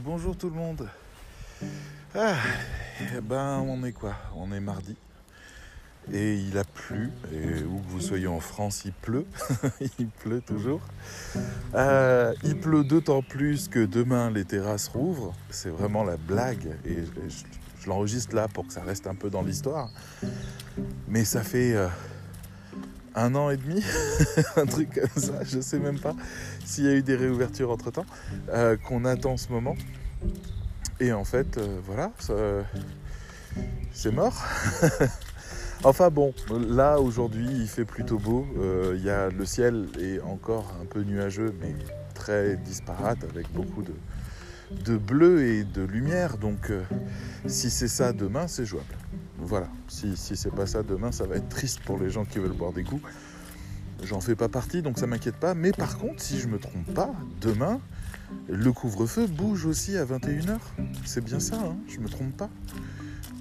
Bonjour tout le monde. Ah, eh ben on est quoi? On est mardi. Et il a plu. Et où que vous soyez en France, il pleut. il pleut toujours. Euh, il pleut d'autant plus que demain les terrasses rouvrent. C'est vraiment la blague. Et je, je l'enregistre là pour que ça reste un peu dans l'histoire. Mais ça fait. euh, un an et demi, un truc comme ça, je sais même pas s'il y a eu des réouvertures entre temps, qu'on attend ce moment. Et en fait, euh, voilà, c'est mort. enfin bon, là aujourd'hui il fait plutôt beau, Euh, y a, le ciel est encore un peu nuageux mais très disparate avec beaucoup de, bleu et de lumière, donc euh, si c'est ça demain c'est jouable. Voilà, si, si c'est pas ça demain, ça va être triste pour les gens qui veulent boire des coups. J'en fais pas partie, donc ça m'inquiète pas. Mais par contre, si je me trompe pas, demain, le couvre-feu bouge aussi à 21h. C'est bien ça, hein je me trompe pas.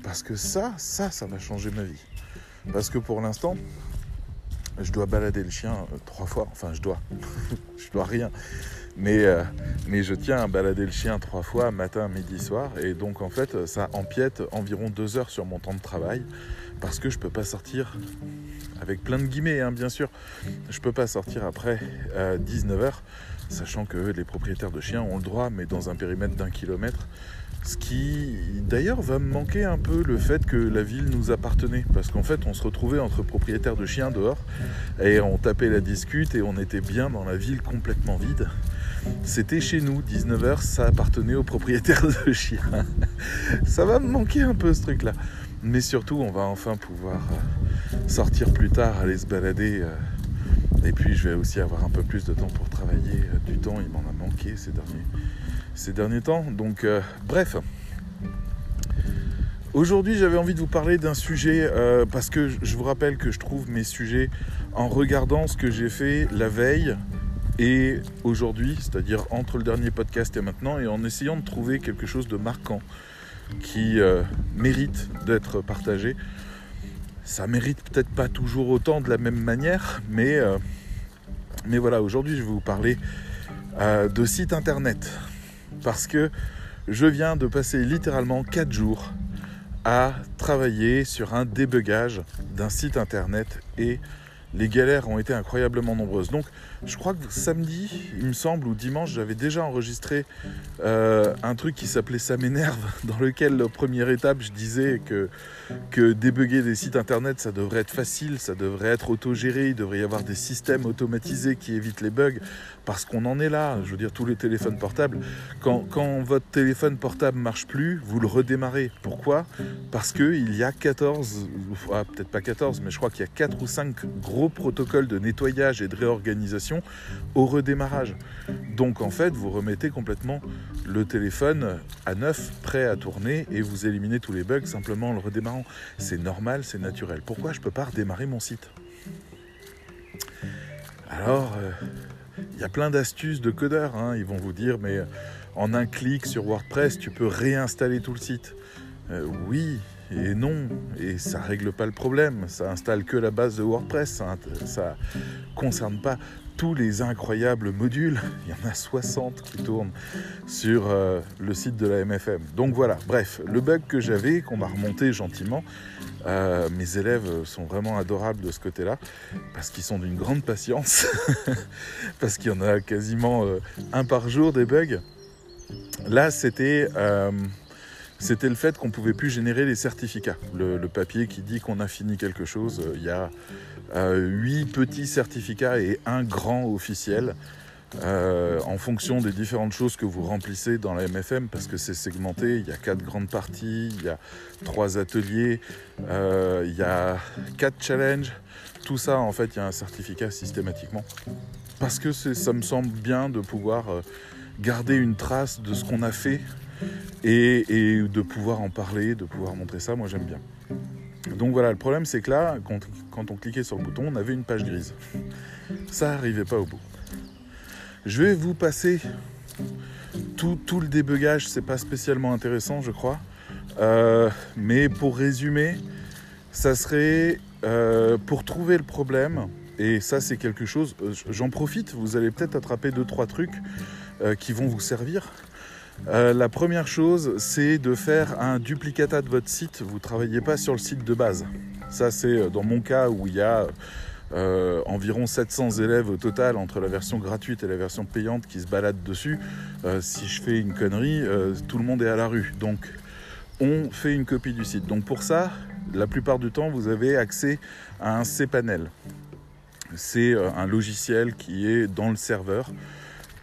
Parce que ça, ça, ça va changer ma vie. Parce que pour l'instant, je dois balader le chien euh, trois fois. Enfin, je dois. je dois rien. Mais, euh, mais je tiens à balader le chien trois fois, matin, midi, soir. Et donc, en fait, ça empiète environ deux heures sur mon temps de travail. Parce que je peux pas sortir, avec plein de guillemets, hein, bien sûr, je peux pas sortir après 19h, sachant que les propriétaires de chiens ont le droit, mais dans un périmètre d'un kilomètre. Ce qui, d'ailleurs, va me manquer un peu le fait que la ville nous appartenait. Parce qu'en fait, on se retrouvait entre propriétaires de chiens dehors, et on tapait la discute, et on était bien dans la ville complètement vide. C'était chez nous, 19h, ça appartenait aux propriétaires de chiens. ça va me manquer un peu ce truc-là. Mais surtout, on va enfin pouvoir euh, sortir plus tard, aller se balader. euh, et puis, je vais aussi avoir un peu plus de temps pour travailler. euh, Du temps, il m'en a manqué ces derniers, ces derniers temps. Donc, bref. Aujourd'hui, j'avais envie de vous parler d'un sujet parce que je vous rappelle que je trouve mes sujets en regardant ce que j'ai fait la veille et aujourd'hui, c'est-à-dire entre le dernier podcast et maintenant, et en essayant de trouver quelque chose de marquant qui euh, mérite d'être partagé. Ça mérite peut-être pas toujours autant de la même manière, mais, euh, mais voilà, aujourd'hui je vais vous parler euh, de site internet. Parce que je viens de passer littéralement 4 jours à travailler sur un débugage d'un site internet et les galères ont été incroyablement nombreuses. Donc je crois que samedi, il me semble, ou dimanche, j'avais déjà enregistré euh, un truc qui s'appelait Ça m'énerve, dans lequel, première étape, je disais que, que débugger des sites internet, ça devrait être facile, ça devrait être autogéré, il devrait y avoir des systèmes automatisés qui évitent les bugs, parce qu'on en est là. Je veux dire, tous les téléphones portables, quand, quand votre téléphone portable marche plus, vous le redémarrez. Pourquoi? Parce qu'il y a 14, ah, peut-être pas 14, mais je crois qu'il y a 4 ou 5 gros protocoles de nettoyage et de réorganisation au redémarrage. Donc en fait, vous remettez complètement le téléphone à neuf, prêt à tourner, et vous éliminez tous les bugs simplement en le redémarrant. C'est normal, c'est naturel. Pourquoi je ne peux pas redémarrer mon site? Alors, euh, il y a plein d'astuces de codeurs. hein. Ils vont vous dire, mais en un clic sur WordPress, tu peux réinstaller tout le site. Euh, oui et non, et ça règle pas le problème. Ça installe que la base de WordPress. Ça, ça concerne pas tous les incroyables modules. Il y en a 60 qui tournent sur euh, le site de la MFM. Donc voilà, bref, le bug que j'avais, qu'on m'a remonté gentiment, euh, mes élèves sont vraiment adorables de ce côté-là, parce qu'ils sont d'une grande patience, parce qu'il y en a quasiment euh, un par jour des bugs. Là, c'était... c'était le fait qu'on ne pouvait plus générer les certificats. Le, papier qui dit qu'on a fini quelque chose, euh, il y a euh, huit petits certificats et un grand officiel. euh, en fonction des différentes choses que vous remplissez dans la MFM, parce que c'est segmenté, il y a quatre grandes parties, il y a trois ateliers, il y a quatre challenges. Tout ça, en fait, il y a un certificat systématiquement. Parce que ça me semble bien de pouvoir garder une trace de ce qu'on a fait et, de pouvoir en parler, de pouvoir montrer ça, moi j'aime bien. Donc voilà, le problème c'est que là, quand, on cliquait sur le bouton, on avait une page grise. Ça n'arrivait pas au bout. Je vais vous passer tout, tout le débugage, c'est pas spécialement intéressant, je crois. Euh, mais pour résumer, ça serait euh, pour trouver le problème, et ça c'est quelque chose, euh, j'en profite, vous allez peut-être attraper deux, trois trucs qui vont vous servir. Euh, la première chose, c'est de faire un duplicata de votre site. Vous ne travaillez pas sur le site de base. Ça, c'est euh, dans mon cas où il y a euh, environ 700 élèves au total entre la version gratuite et la version payante qui se baladent dessus. si je fais une connerie, tout le monde est à la rue. Donc, on fait une copie du site. Donc, pour ça, la plupart du temps, vous avez accès à un cPanel. C'est un logiciel qui est dans le serveur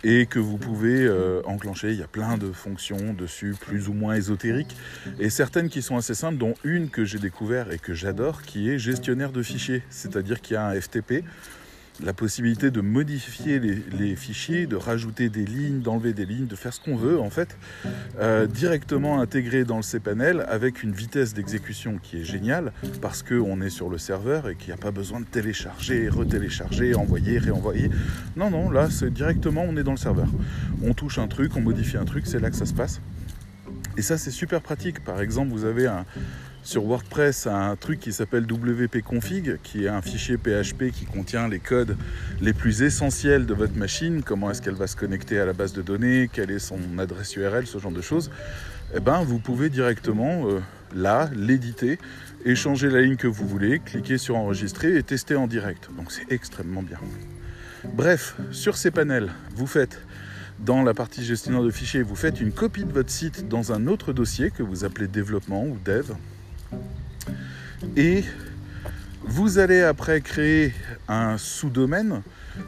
et que vous pouvez euh, enclencher. Il y a plein de fonctions dessus, plus ou moins ésotériques, et certaines qui sont assez simples, dont une que j'ai découvert et que j'adore, qui est gestionnaire de fichiers, c'est-à-dire qu'il y a un FTP la possibilité de modifier les, fichiers, de rajouter des lignes, d'enlever des lignes, de faire ce qu'on veut en fait, euh, directement intégré dans le cPanel avec une vitesse d'exécution qui est géniale parce qu'on est sur le serveur et qu'il n'y a pas besoin de télécharger, retélécharger, envoyer, réenvoyer. Non, non, là c'est directement on est dans le serveur. On touche un truc, on modifie un truc, c'est là que ça se passe. Et ça c'est super pratique. Par exemple, vous avez un, sur WordPress un truc qui s'appelle wp-config, qui est un fichier PHP qui contient les codes les plus essentiels de votre machine, comment est-ce qu'elle va se connecter à la base de données, quelle est son adresse URL, ce genre de choses. Eh ben, vous pouvez directement euh, là l'éditer et changer la ligne que vous voulez, cliquer sur enregistrer et tester en direct. Donc c'est extrêmement bien. Bref, sur ces panels, vous faites dans la partie gestionnaire de fichiers, vous faites une copie de votre site dans un autre dossier que vous appelez développement ou dev. Et vous allez après créer un sous-domaine,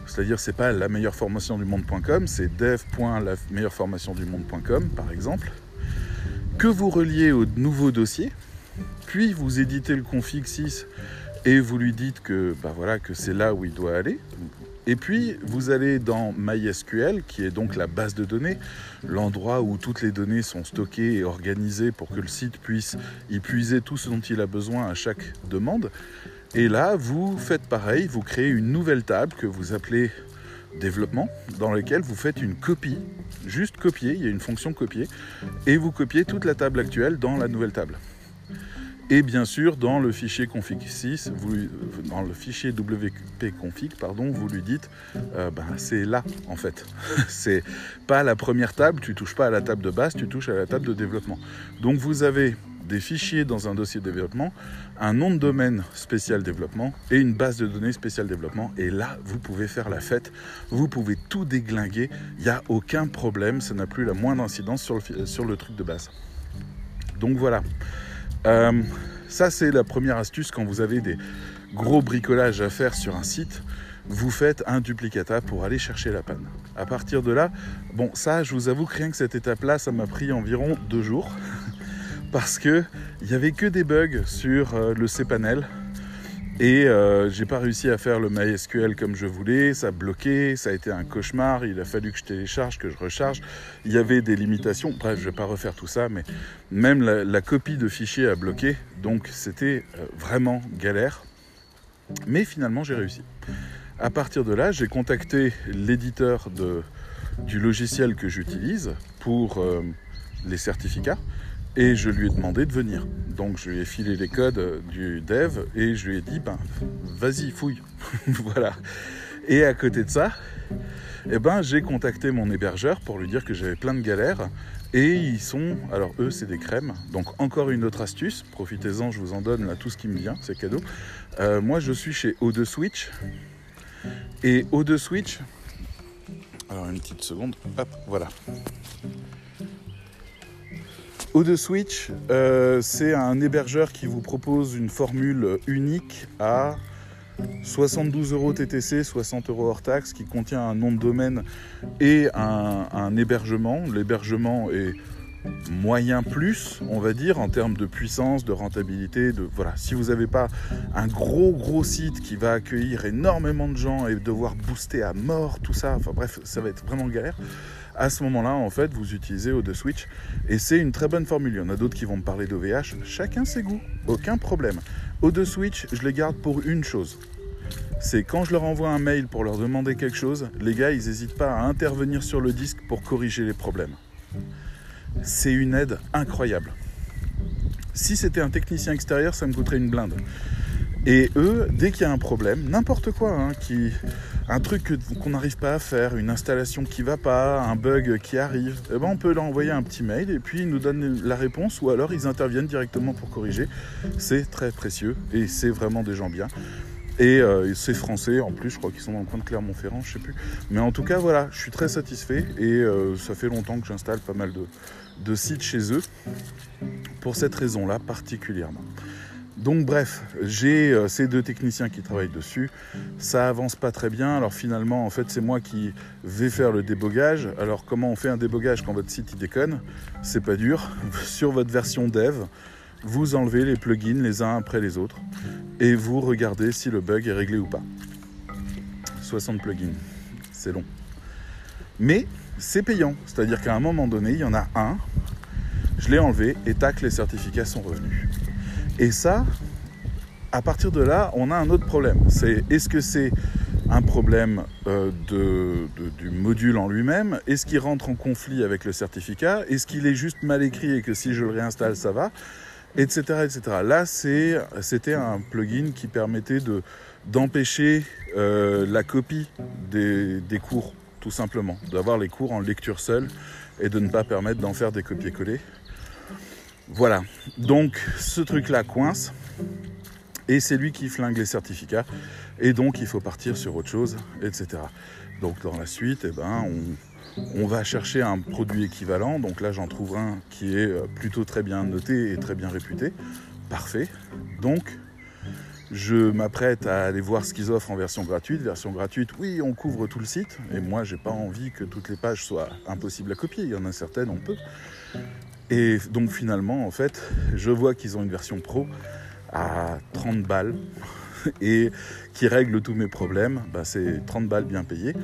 c'est-à-dire c'est pas la meilleure formation du monde.com, c'est dev.lameilleure-formation-du-monde.com par exemple, que vous reliez au nouveau dossier, puis vous éditez le config 6 et vous lui dites que, bah voilà, que c'est là où il doit aller. Et puis, vous allez dans MySQL, qui est donc la base de données, l'endroit où toutes les données sont stockées et organisées pour que le site puisse y puiser tout ce dont il a besoin à chaque demande. Et là, vous faites pareil, vous créez une nouvelle table que vous appelez développement, dans laquelle vous faites une copie, juste copier, il y a une fonction copier, et vous copiez toute la table actuelle dans la nouvelle table. Et bien sûr, dans le fichier config6, vous, dans le fichier wp-config, pardon, vous lui dites, euh, ben, c'est là en fait. c'est pas la première table, tu touches pas à la table de base, tu touches à la table de développement. Donc vous avez des fichiers dans un dossier développement, un nom de domaine spécial développement et une base de données spéciale développement. Et là, vous pouvez faire la fête, vous pouvez tout déglinguer, il n'y a aucun problème, ça n'a plus la moindre incidence sur le, sur le truc de base. Donc voilà. Euh, ça, c'est la première astuce quand vous avez des gros bricolages à faire sur un site. Vous faites un duplicata pour aller chercher la panne. À partir de là, bon, ça, je vous avoue que rien que cette étape-là, ça m'a pris environ deux jours parce que il y avait que des bugs sur euh, le cPanel et euh, j'ai pas réussi à faire le MySQL comme je voulais, ça a bloqué, ça a été un cauchemar, il a fallu que je télécharge, que je recharge. Il y avait des limitations, bref, je vais pas refaire tout ça, mais même la, copie de fichier a bloqué, donc c'était euh, vraiment galère. Mais finalement, j'ai réussi. À partir de là, j'ai contacté l'éditeur du logiciel que j'utilise pour euh, les certificats et je lui ai demandé de venir. Donc je lui ai filé les codes du dev et je lui ai dit, ben vas-y, fouille. voilà. Et à côté de ça, eh ben, j'ai contacté mon hébergeur pour lui dire que j'avais plein de galères. Et ils sont, alors eux, c'est des crèmes. Donc encore une autre astuce, profitez-en, je vous en donne là tout ce qui me vient, c'est cadeau. Euh, moi, je suis chez O2 Switch. Et O2 Switch, alors une petite seconde, hop, voilà. O2 Switch, euh, c'est un hébergeur qui vous propose une formule unique à 72 euros TTC, 60 euros hors taxe, qui contient un nom de domaine et un, hébergement. L'hébergement est moyen plus, on va dire, en termes de puissance, de rentabilité. Voilà. Si vous n'avez pas un gros gros site qui va accueillir énormément de gens et devoir booster à mort, tout ça, enfin bref, ça va être vraiment galère à ce moment-là, en fait, vous utilisez O2 Switch et c'est une très bonne formule. Il y en a d'autres qui vont me parler d'OVH. Chacun ses goûts, aucun problème. O2 Switch, je les garde pour une chose. C'est quand je leur envoie un mail pour leur demander quelque chose, les gars, ils n'hésitent pas à intervenir sur le disque pour corriger les problèmes. C'est une aide incroyable. Si c'était un technicien extérieur, ça me coûterait une blinde. Et eux, dès qu'il y a un problème, n'importe quoi, hein, un truc qu'on n'arrive pas à faire, une installation qui va pas, un bug qui arrive, eh ben on peut leur envoyer un petit mail et puis ils nous donnent la réponse ou alors ils interviennent directement pour corriger. C'est très précieux et c'est vraiment des gens bien. Et euh, c'est français en plus, je crois qu'ils sont dans le coin de Clermont-Ferrand, je sais plus. Mais en tout cas, voilà, je suis très satisfait et euh, ça fait longtemps que j'installe pas mal de sites chez eux pour cette raison-là particulièrement. Donc bref, j'ai euh, ces deux techniciens qui travaillent dessus. Ça avance pas très bien. Alors finalement, en fait, c'est moi qui vais faire le débogage. Alors comment on fait un débogage quand votre site il déconne? C'est pas dur. Sur votre version dev, vous enlevez les plugins les uns après les autres et vous regardez si le bug est réglé ou pas. 60 plugins, c'est long. Mais c'est payant, c'est-à-dire qu'à un moment donné, il y en a un, je l'ai enlevé et tac, les certificats sont revenus. Et ça, à partir de là, on a un autre problème. C'est est-ce que c'est un problème euh, du module en lui-même? Est-ce qu'il rentre en conflit avec le certificat? Est-ce qu'il est juste mal écrit et que si je le réinstalle, ça va? Etc. etc. Là, c'était un plugin qui permettait de, d'empêcher euh, la copie des, des, cours, tout simplement. D'avoir les cours en lecture seule et de ne pas permettre d'en faire des copier-coller. Voilà, donc ce truc-là coince et c'est lui qui flingue les certificats et donc il faut partir sur autre chose, etc. Donc dans la suite, eh ben, on, va chercher un produit équivalent. Donc là, j'en trouve un qui est euh, plutôt très bien noté et très bien réputé. Parfait. Donc, je m'apprête à aller voir ce qu'ils offrent en version gratuite. Version gratuite, oui, on couvre tout le site. Et moi, j'ai pas envie que toutes les pages soient impossibles à copier. Il y en a certaines, on peut. Et donc finalement, en fait, je vois qu'ils ont une version pro à 30 balles et qui règle tous mes problèmes. Bah, c'est 30 balles bien payées.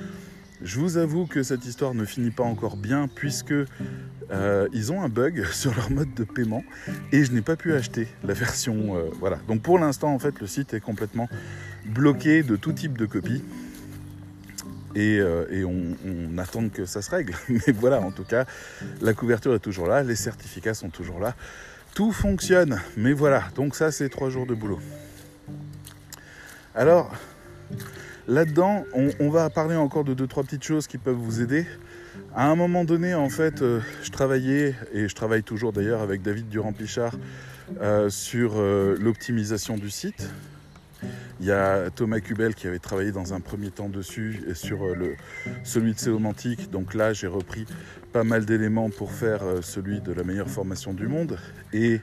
Je vous avoue que cette histoire ne finit pas encore bien puisque euh, ils ont un bug sur leur mode de paiement et je n'ai pas pu acheter la version. Euh, voilà. Donc pour l'instant, en fait, le site est complètement bloqué de tout type de copies et, euh, on, attend que ça se règle. Mais voilà, en tout cas, la couverture est toujours là, les certificats sont toujours là, tout fonctionne. Mais voilà, donc ça c'est trois jours de boulot. Alors, là-dedans, on, va parler encore de deux, trois petites choses qui peuvent vous aider. À un moment donné, en fait, euh, je travaillais, et je travaille toujours d'ailleurs avec David Durand-Pichard, euh, sur l'optimisation du site. Il y a Thomas Kubel qui avait travaillé dans un premier temps dessus et sur euh, le, celui de Céomantique. Donc là, j'ai repris pas mal d'éléments pour faire euh, celui de la meilleure formation du monde. Et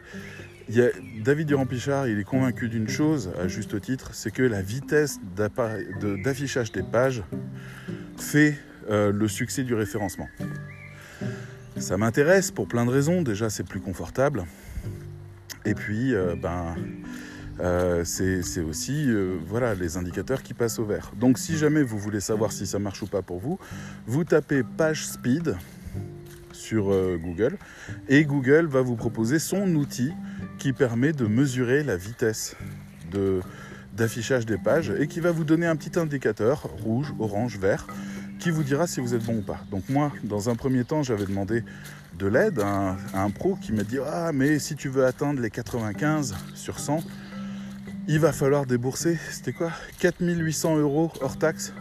il y a David Durand-Pichard, il est convaincu d'une chose, à juste titre, c'est que la vitesse d'affichage des pages fait euh, le succès du référencement. Ça m'intéresse pour plein de raisons. Déjà, c'est plus confortable. Et puis, ben, euh, c'est aussi euh, voilà, les indicateurs qui passent au vert. Donc si jamais vous voulez savoir si ça marche ou pas pour vous, vous tapez page speed sur euh, Google et Google va vous proposer son outil qui permet de mesurer la vitesse d'affichage des pages et qui va vous donner un petit indicateur rouge, orange, vert qui vous dira si vous êtes bon ou pas. Donc moi, dans un premier temps, j'avais demandé de l'aide à, à, un pro qui m'a dit « Ah, mais si tu veux atteindre les 95 sur 100, il va falloir débourser, c'était quoi 4800 euros hors taxe.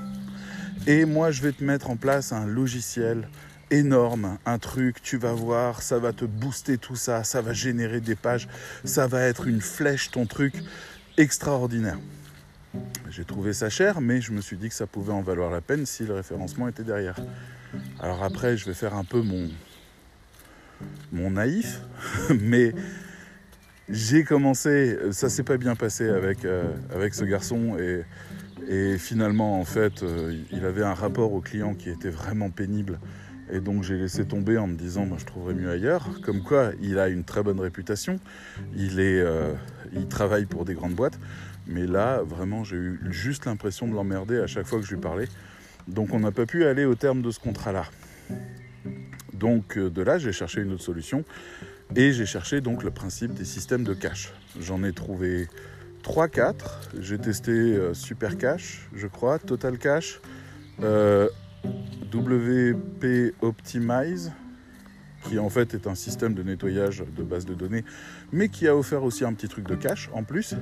Et moi, je vais te mettre en place un logiciel énorme, un truc, tu vas voir, ça va te booster tout ça, ça va générer des pages, ça va être une flèche, ton truc extraordinaire. J'ai trouvé ça cher, mais je me suis dit que ça pouvait en valoir la peine si le référencement était derrière. Alors après, je vais faire un peu mon, mon naïf, mais j'ai commencé, ça s'est pas bien passé avec, euh, avec ce garçon et, finalement en fait euh, il avait un rapport au client qui était vraiment pénible et donc j'ai laissé tomber en me disant moi je trouverais mieux ailleurs. Comme quoi il a une très bonne réputation, il, est, euh, il travaille pour des grandes boîtes, mais là vraiment j'ai eu juste l'impression de l'emmerder à chaque fois que je lui parlais. Donc on n'a pas pu aller au terme de ce contrat-là. Donc de là j'ai cherché une autre solution et j'ai cherché donc le principe des systèmes de cache. J'en ai trouvé 3-4. J'ai testé euh, Super Cache, je crois, Total Cache, euh, WP Optimize, qui en fait est un système de nettoyage de base de données, mais qui a offert aussi un petit truc de cache en plus.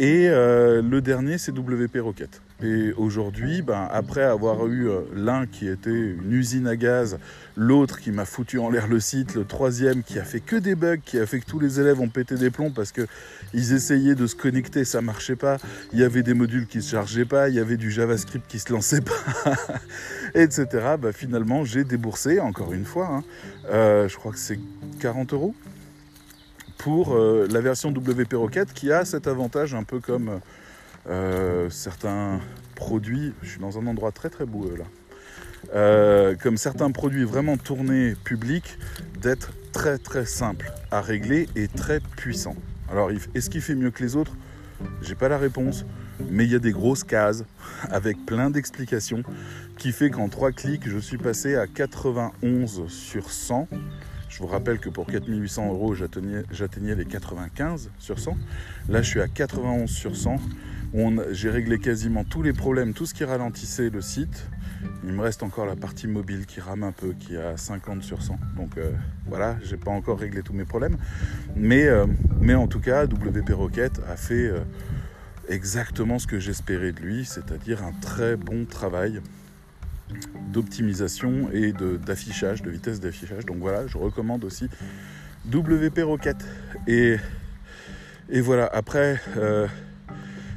Et euh, le dernier, c'est WP Rocket. Et aujourd'hui, ben, après avoir eu euh, l'un qui était une usine à gaz, l'autre qui m'a foutu en l'air le site, le troisième qui a fait que des bugs, qui a fait que tous les élèves ont pété des plombs parce qu'ils essayaient de se connecter, ça marchait pas. Il y avait des modules qui se chargeaient pas, il y avait du JavaScript qui se lançait pas, etc. Ben, finalement, j'ai déboursé, encore une fois, hein, euh, je crois que c'est 40 euros pour euh, la version WP Rocket qui a cet avantage un peu comme euh, certains produits. Je suis dans un endroit très très beau là. Euh, comme certains produits vraiment tournés publics, d'être très très simple à régler et très puissant. Alors, est-ce qu'il fait mieux que les autres? J'ai pas la réponse, mais il y a des grosses cases avec plein d'explications qui fait qu'en trois clics, je suis passé à 91 sur 100 je vous rappelle que pour 4800 euros, j'atteignais les 95 sur 100. Là, je suis à 91 sur 100. J'ai réglé quasiment tous les problèmes, tout ce qui ralentissait le site. Il me reste encore la partie mobile qui rame un peu, qui est à 50 sur 100. Donc euh, voilà, j'ai pas encore réglé tous mes problèmes. Mais, euh, en tout cas, WP Rocket a fait euh, exactement ce que j'espérais de lui, c'est-à-dire un très bon travail d'optimisation et d'affichage, de, vitesse d'affichage. Donc voilà, je recommande aussi WP Rocket. Et, voilà, après, euh,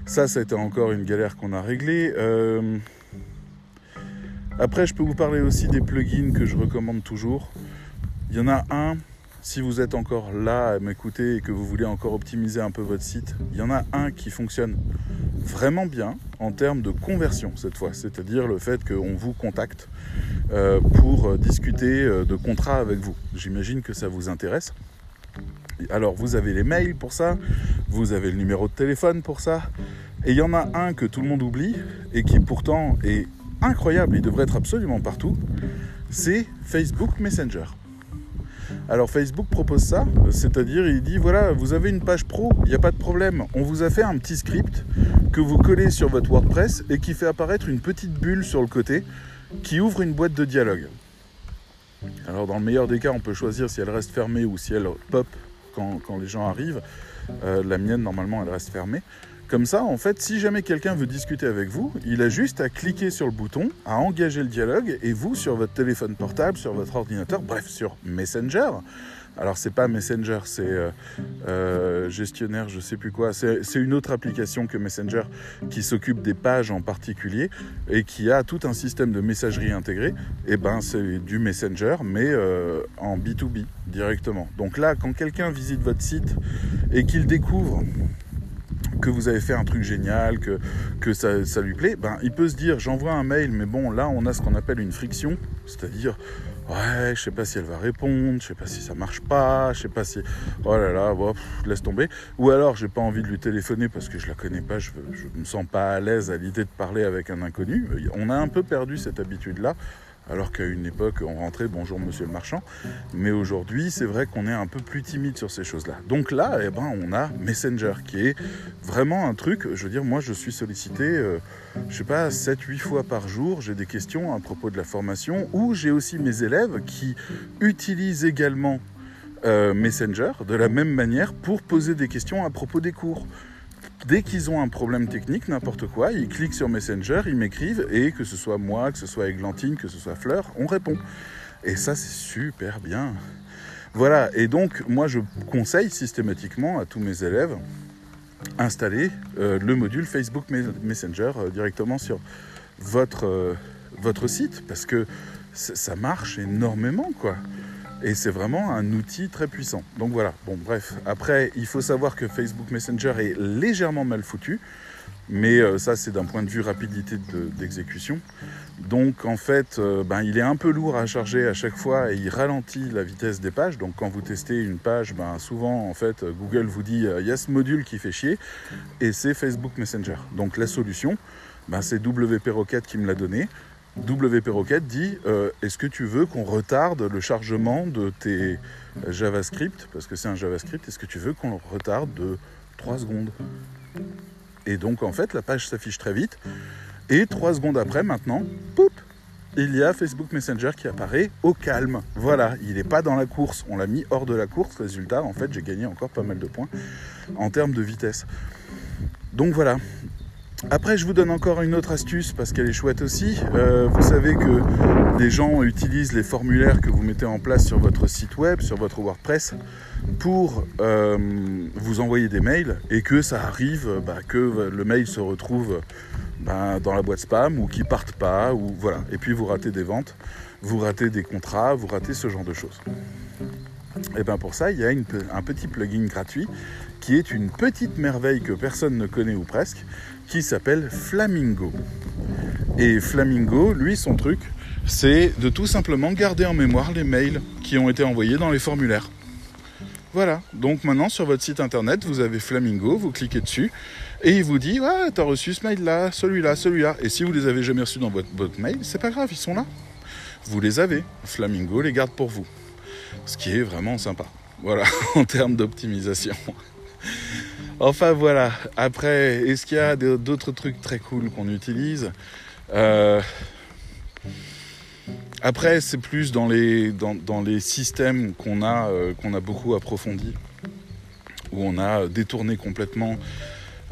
ça, ça a été encore une galère qu'on a réglée. Euh, après, je peux vous parler aussi des plugins que je recommande toujours. Il y en a un, si vous êtes encore là à m'écouter et que vous voulez encore optimiser un peu votre site, il y en a un qui fonctionne vraiment bien en termes de conversion cette fois, c'est-à-dire le fait qu'on vous contacte euh, pour discuter euh, de contrats avec vous. J'imagine que ça vous intéresse. Alors vous avez les mails pour ça, vous avez le numéro de téléphone pour ça, et il y en a un que tout le monde oublie et qui pourtant est incroyable, il devrait être absolument partout, c'est Facebook Messenger. Alors Facebook propose ça, c'est-à-dire il dit voilà, vous avez une page pro, il n'y a pas de problème. On vous a fait un petit script que vous collez sur votre WordPress et qui fait apparaître une petite bulle sur le côté qui ouvre une boîte de dialogue. Alors dans le meilleur des cas, on peut choisir si elle reste fermée ou si elle pop quand, les gens arrivent. Euh, la mienne, normalement, elle reste fermée. Comme ça, en fait, si jamais quelqu'un veut discuter avec vous, il a juste à cliquer sur le bouton, à engager le dialogue, et vous, sur votre téléphone portable, sur votre ordinateur, bref, sur Messenger, alors c'est pas Messenger, c'est euh, euh, gestionnaire, je sais plus quoi. C'est une autre application que Messenger qui s'occupe des pages en particulier et qui a tout un système de messagerie intégré. Et eh ben c'est du Messenger mais euh, en B2B directement. Donc là, quand quelqu'un visite votre site et qu'il découvre que vous avez fait un truc génial, que, ça, lui plaît, ben, il peut se dire j'envoie un mail, mais bon, là on a ce qu'on appelle une friction, c'est-à-dire ouais, je sais pas si elle va répondre, je sais pas si ça marche pas, je sais pas si oh là là, laisse tomber. Ou alors j'ai pas envie de lui téléphoner parce que je la connais pas, je, je me sens pas à l'aise à l'idée de parler avec un inconnu. On a un peu perdu cette habitude là alors qu'à une époque, on rentrait bonjour monsieur le marchand. Mais aujourd'hui, c'est vrai qu'on est un peu plus timide sur ces choses-là. Donc là, eh ben, on a Messenger, qui est vraiment un truc, je veux dire, moi je suis sollicité, euh, je sais pas, 7-8 fois par jour, j'ai des questions à propos de la formation, ou j'ai aussi mes élèves qui utilisent également euh, Messenger de la même manière pour poser des questions à propos des cours dès qu'ils ont un problème technique, n'importe quoi, ils cliquent sur Messenger, ils m'écrivent, et que ce soit moi, que ce soit Eglantine, que ce soit Fleur, on répond. Et ça, c'est super bien. Voilà, et donc moi je conseille systématiquement à tous mes élèves installer euh, le module Facebook Messenger euh, directement sur votre, euh, votre site parce que ça marche énormément quoi. Et c'est vraiment un outil très puissant. Donc voilà, bon bref. Après, il faut savoir que Facebook Messenger est légèrement mal foutu. Mais euh, ça, c'est d'un point de vue rapidité d'exécution. Donc en fait, euh, ben, il est un peu lourd à charger à chaque fois et il ralentit la vitesse des pages. Donc quand vous testez une page, ben, souvent en fait, Google vous dit euh, il y a ce module qui fait chier et c'est Facebook Messenger. Donc la solution, ben, c'est WP Rocket qui me l'a donné. WP Rocket dit euh, est-ce que tu veux qu'on retarde le chargement de tes JavaScript? Parce que c'est un JavaScript, est-ce que tu veux qu'on le retarde de 3 secondes? Et donc en fait, la page s'affiche très vite. Et 3 secondes après, maintenant, poup, il y a Facebook Messenger qui apparaît au calme. Voilà, il n'est pas dans la course. On l'a mis hors de la course. Résultat, en fait, j'ai gagné encore pas mal de points en termes de vitesse. Donc voilà. Après, je vous donne encore une autre astuce parce qu'elle est chouette aussi. Euh, vous savez que des gens utilisent les formulaires que vous mettez en place sur votre site web, sur votre WordPress, pour euh, vous envoyer des mails et que ça arrive bah, que le mail se retrouve bah, dans la boîte spam ou qu'il parte pas ou voilà. Et puis vous ratez des ventes, vous ratez des contrats, vous ratez ce genre de choses. Et bien pour ça, il y a un petit plugin gratuit qui est une petite merveille que personne ne connaît ou presque, qui s'appelle Flamingo. Et Flamingo, lui, son truc, c'est de tout simplement garder en mémoire les mails qui ont été envoyés dans les formulaires. Voilà, donc maintenant sur votre site internet, vous avez Flamingo, vous cliquez dessus et il vous dit Ouais, t'as reçu ce mail-là, celui-là, celui-là. Et si vous les avez jamais reçus dans votre, votre mail, c'est pas grave, ils sont là. Vous les avez. Flamingo les garde pour vous. Ce qui est vraiment sympa. Voilà, en termes d'optimisation. Enfin voilà, après, est-ce qu'il y a d'autres trucs très cool qu'on utilise? Euh, Après, c'est plus dans les, dans, systèmes qu'on a, euh, qu'on a beaucoup approfondis, où on a détourné complètement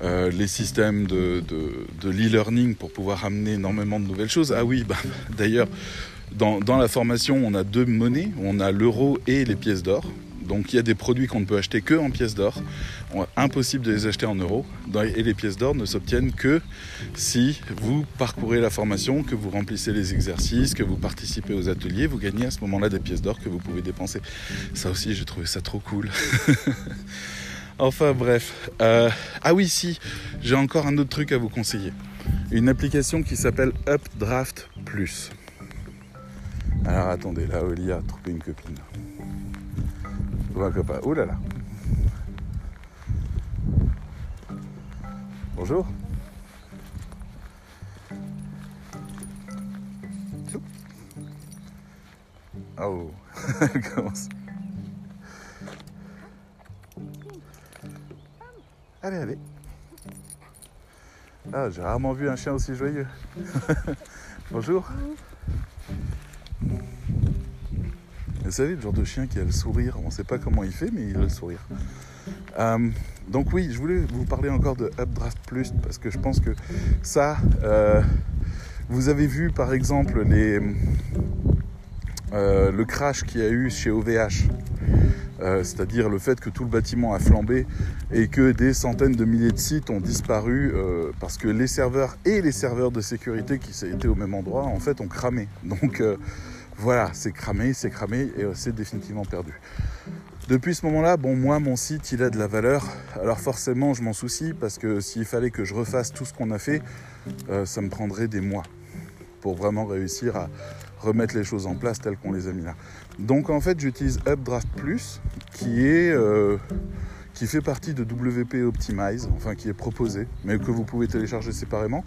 euh, les systèmes de, de, l'e-learning pour pouvoir amener énormément de nouvelles choses. Ah oui, bah, d'ailleurs, dans, dans, la formation, on a deux monnaies, on a l'euro et les pièces d'or. Donc il y a des produits qu'on ne peut acheter que en pièces d'or. Impossible de les acheter en euros. Et les pièces d'or ne s'obtiennent que si vous parcourez la formation, que vous remplissez les exercices, que vous participez aux ateliers. Vous gagnez à ce moment-là des pièces d'or que vous pouvez dépenser. Ça aussi, j'ai trouvé ça trop cool. enfin bref. Euh, ah oui, si, j'ai encore un autre truc à vous conseiller. Une application qui s'appelle Updraft Plus. Alors attendez, là, Oli a trouvé une copine. Oh là là. Bonjour. Oh, elle commence. Allez, allez. Ah, j'ai rarement vu un chien aussi joyeux. Bonjour. Vous savez, le genre de chien qui a le sourire, on ne sait pas comment il fait, mais il a le sourire. Euh, donc oui, je voulais vous parler encore de Updraft Plus, parce que je pense que ça, euh, vous avez vu par exemple les, euh, le crash qu'il y a eu chez OVH. c'est-à-dire le fait que tout le bâtiment a flambé et que des centaines de milliers de sites ont disparu parce que les serveurs et les serveurs de sécurité qui étaient au même endroit en fait ont cramé. Donc voilà, c'est cramé, c'est cramé et euh, c'est définitivement perdu. Depuis ce moment-là, bon, moi, mon site, il a de la valeur. Alors forcément, je m'en soucie parce que s'il fallait que je refasse tout ce qu'on a fait, euh, ça me prendrait des mois pour vraiment réussir à remettre les choses en place telles qu'on les a mis là. Donc en fait, j'utilise Updraft Plus, qui est euh, qui fait partie de WP Optimize, enfin qui est proposé, mais que vous pouvez télécharger séparément.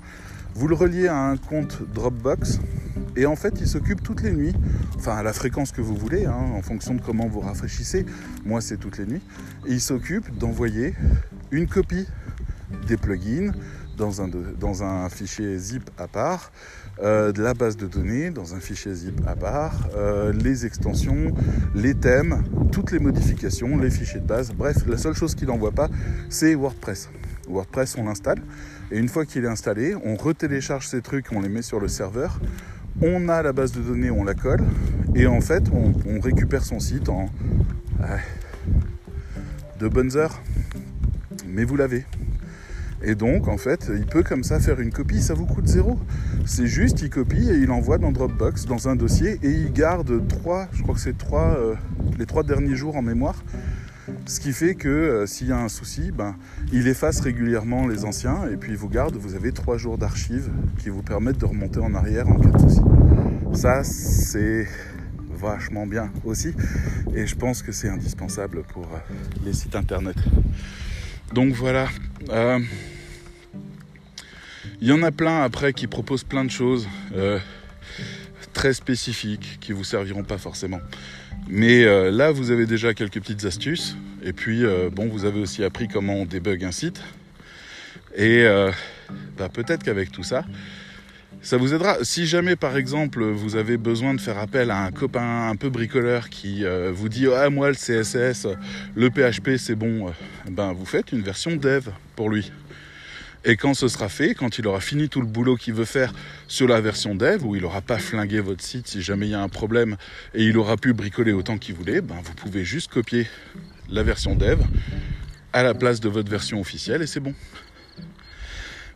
Vous le reliez à un compte Dropbox et en fait il s'occupe toutes les nuits, enfin à la fréquence que vous voulez, hein, en fonction de comment vous rafraîchissez. Moi c'est toutes les nuits. Il s'occupe d'envoyer une copie des plugins dans un, dans un fichier zip à part, euh, de la base de données dans un fichier zip à part, euh, les extensions, les thèmes, toutes les modifications, les fichiers de base. Bref, la seule chose qu'il n'envoie pas, c'est WordPress. WordPress, on l'installe. Et une fois qu'il est installé, on retélécharge ces trucs, on les met sur le serveur. On a la base de données, on la colle. Et en fait, on, récupère son site en de bonnes heures. Mais vous l'avez. Et donc, en fait, il peut comme ça faire une copie, ça vous coûte zéro. C'est juste, il copie et il envoie dans Dropbox, dans un dossier, et il garde trois, je crois que c'est trois, euh, les trois derniers jours en mémoire. Ce qui fait que euh, s'il y a un souci, ben, il efface régulièrement les anciens et puis il vous garde. Vous avez trois jours d'archives qui vous permettent de remonter en arrière en cas de souci. Ça, c'est vachement bien aussi et je pense que c'est indispensable pour euh, les sites internet. Donc voilà. Euh, il y en a plein après qui proposent plein de choses très spécifiques qui vous serviront pas forcément. Mais euh, là, vous avez déjà quelques petites astuces. Et puis, euh, bon, vous avez aussi appris comment on débug un site. Et euh, bah, peut-être qu'avec tout ça, ça vous aidera. Si jamais, par exemple, vous avez besoin de faire appel à un copain un peu bricoleur qui vous dit Ah, moi, le CSS, le PHP, c'est bon, ben, vous faites une version dev pour lui. Et quand ce sera fait, quand il aura fini tout le boulot qu'il veut faire sur la version dev, où il n'aura pas flingué votre site si jamais il y a un problème et il aura pu bricoler autant qu'il voulait, ben vous pouvez juste copier la version dev à la place de votre version officielle et c'est bon.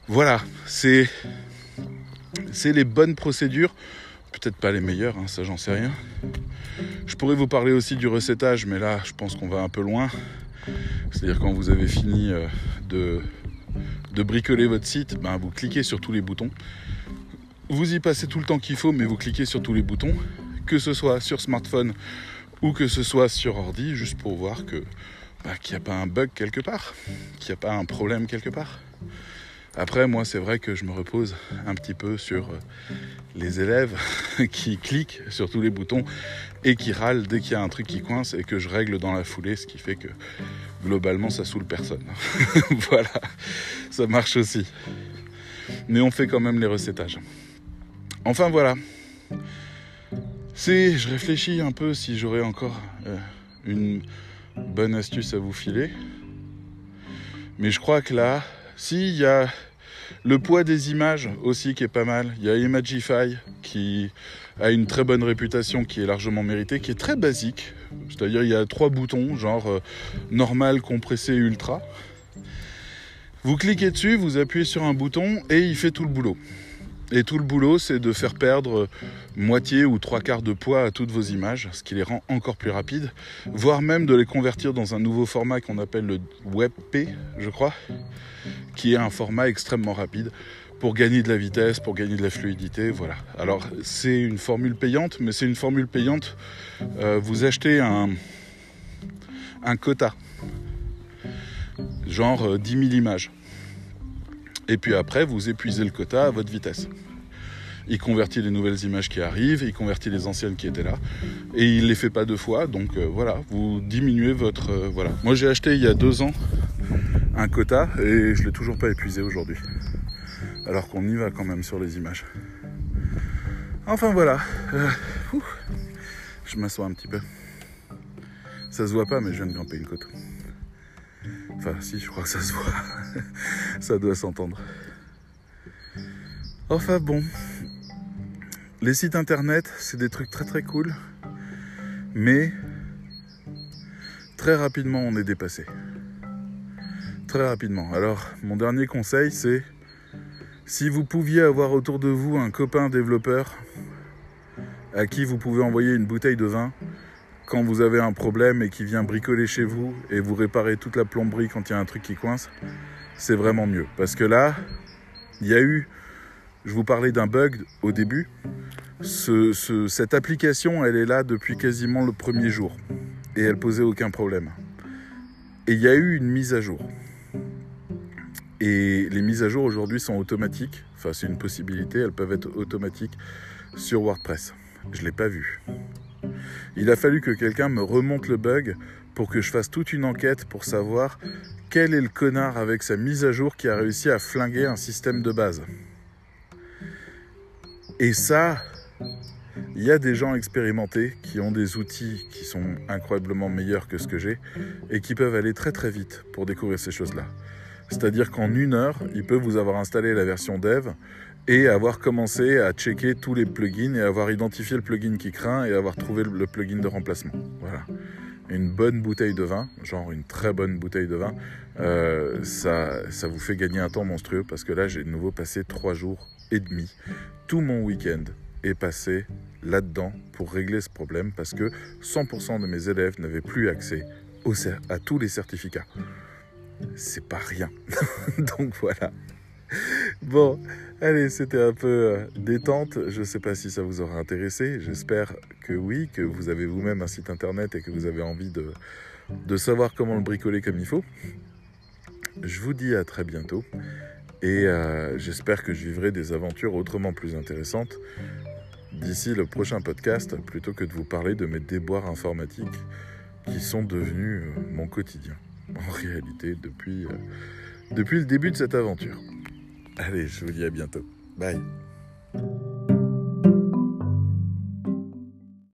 Voilà, c'est les bonnes procédures, peut-être pas les meilleures, hein, ça j'en sais rien. Je pourrais vous parler aussi du recettage, mais là je pense qu'on va un peu loin. C'est-à-dire quand vous avez fini euh, de, de bricoler votre site, ben, vous cliquez sur tous les boutons. Vous y passez tout le temps qu'il faut, mais vous cliquez sur tous les boutons, que ce soit sur smartphone ou que ce soit sur ordi, juste pour voir que bah, qu'il n'y a pas un bug quelque part, qu'il n'y a pas un problème quelque part. Après, moi, c'est vrai que je me repose un petit peu sur euh, les élèves qui cliquent sur tous les boutons et qui râlent dès qu'il y a un truc qui coince et que je règle dans la foulée, ce qui fait que globalement, ça saoule personne. voilà, ça marche aussi. Mais on fait quand même les recétages. Enfin, voilà. C'est, je réfléchis un peu si j'aurais encore euh, une bonne astuce à vous filer. Mais je crois que là, s'il y a le poids des images aussi qui est pas mal. Il y a Imagify qui a une très bonne réputation, qui est largement méritée, qui est très basique. C'est-à-dire il y a trois boutons, genre euh, normal, compressé, ultra. Vous cliquez dessus, vous appuyez sur un bouton et il fait tout le boulot. Et tout le boulot, c'est de faire perdre moitié ou trois quarts de poids à toutes vos images, ce qui les rend encore plus rapides, voire même de les convertir dans un nouveau format qu'on appelle le WebP, je crois, qui est un format extrêmement rapide pour gagner de la vitesse, pour gagner de la fluidité, voilà. Alors c'est une formule payante, mais c'est une formule payante. Euh, vous achetez un, un quota, genre 10 euh, 000 images. Et puis après, vous épuisez le quota à votre vitesse. Il convertit les nouvelles images qui arrivent, il convertit les anciennes qui étaient là, et il les fait pas deux fois. Donc euh, voilà, vous diminuez votre voilà. Moi j'ai acheté il y a deux ans un quota et je l'ai toujours pas épuisé aujourd'hui. Alors qu'on y va quand même sur les images. Enfin voilà. Euh, je m'assois un petit peu. Ça se voit pas, mais je viens de grimper une côte. Enfin, si, je crois que ça se voit. ça doit s'entendre. Enfin bon. Les sites internet, c'est des trucs très très cool. Mais très rapidement, on est dépassé. Très rapidement. Alors, mon dernier conseil, c'est si vous pouviez avoir autour de vous un copain développeur à qui vous pouvez envoyer une bouteille de vin quand vous avez un problème et qui vient bricoler chez vous et vous réparer toute la plomberie quand il y a un truc qui coince, c'est vraiment mieux. Parce que là, il y a eu, je vous parlais d'un bug au début, cette application, elle est là depuis quasiment le premier jour et elle posait aucun problème. Et il y a eu une mise à jour. Et les mises à jour aujourd'hui sont automatiques. Enfin, c'est une possibilité, elles peuvent être automatiques sur WordPress. Je ne l'ai pas vu. Il a fallu que quelqu'un me remonte le bug pour que je fasse toute une enquête pour savoir quel est le connard avec sa mise à jour qui a réussi à flinguer un système de base. Et ça, il y a des gens expérimentés qui ont des outils qui sont incroyablement meilleurs que ce que j'ai et qui peuvent aller très très vite pour découvrir ces choses-là. C'est-à-dire qu'en une heure, ils peuvent vous avoir installé la version dev et avoir commencé à checker tous les plugins et avoir identifié le plugin qui craint et avoir trouvé le plugin de remplacement. Voilà. Une bonne bouteille de vin, genre une très bonne bouteille de vin, euh, ça, ça vous fait gagner un temps monstrueux parce que là j'ai de nouveau passé trois jours et demi. Tout mon week-end est passé là-dedans pour régler ce problème parce que 100% de mes élèves n'avaient plus accès à tous les certificats. C'est pas rien. Donc voilà. Bon, allez, c'était un peu euh, détente. Je ne sais pas si ça vous aura intéressé. J'espère que oui, que vous avez vous-même un site internet et que vous avez envie de, savoir comment le bricoler comme il faut. Je vous dis à très bientôt et euh, j'espère que je vivrai des aventures autrement plus intéressantes d'ici le prochain podcast plutôt que de vous parler de mes déboires informatiques qui sont devenus euh, mon quotidien en réalité depuis, depuis le début de cette aventure. Allez, je vous dis à bientôt. Bye.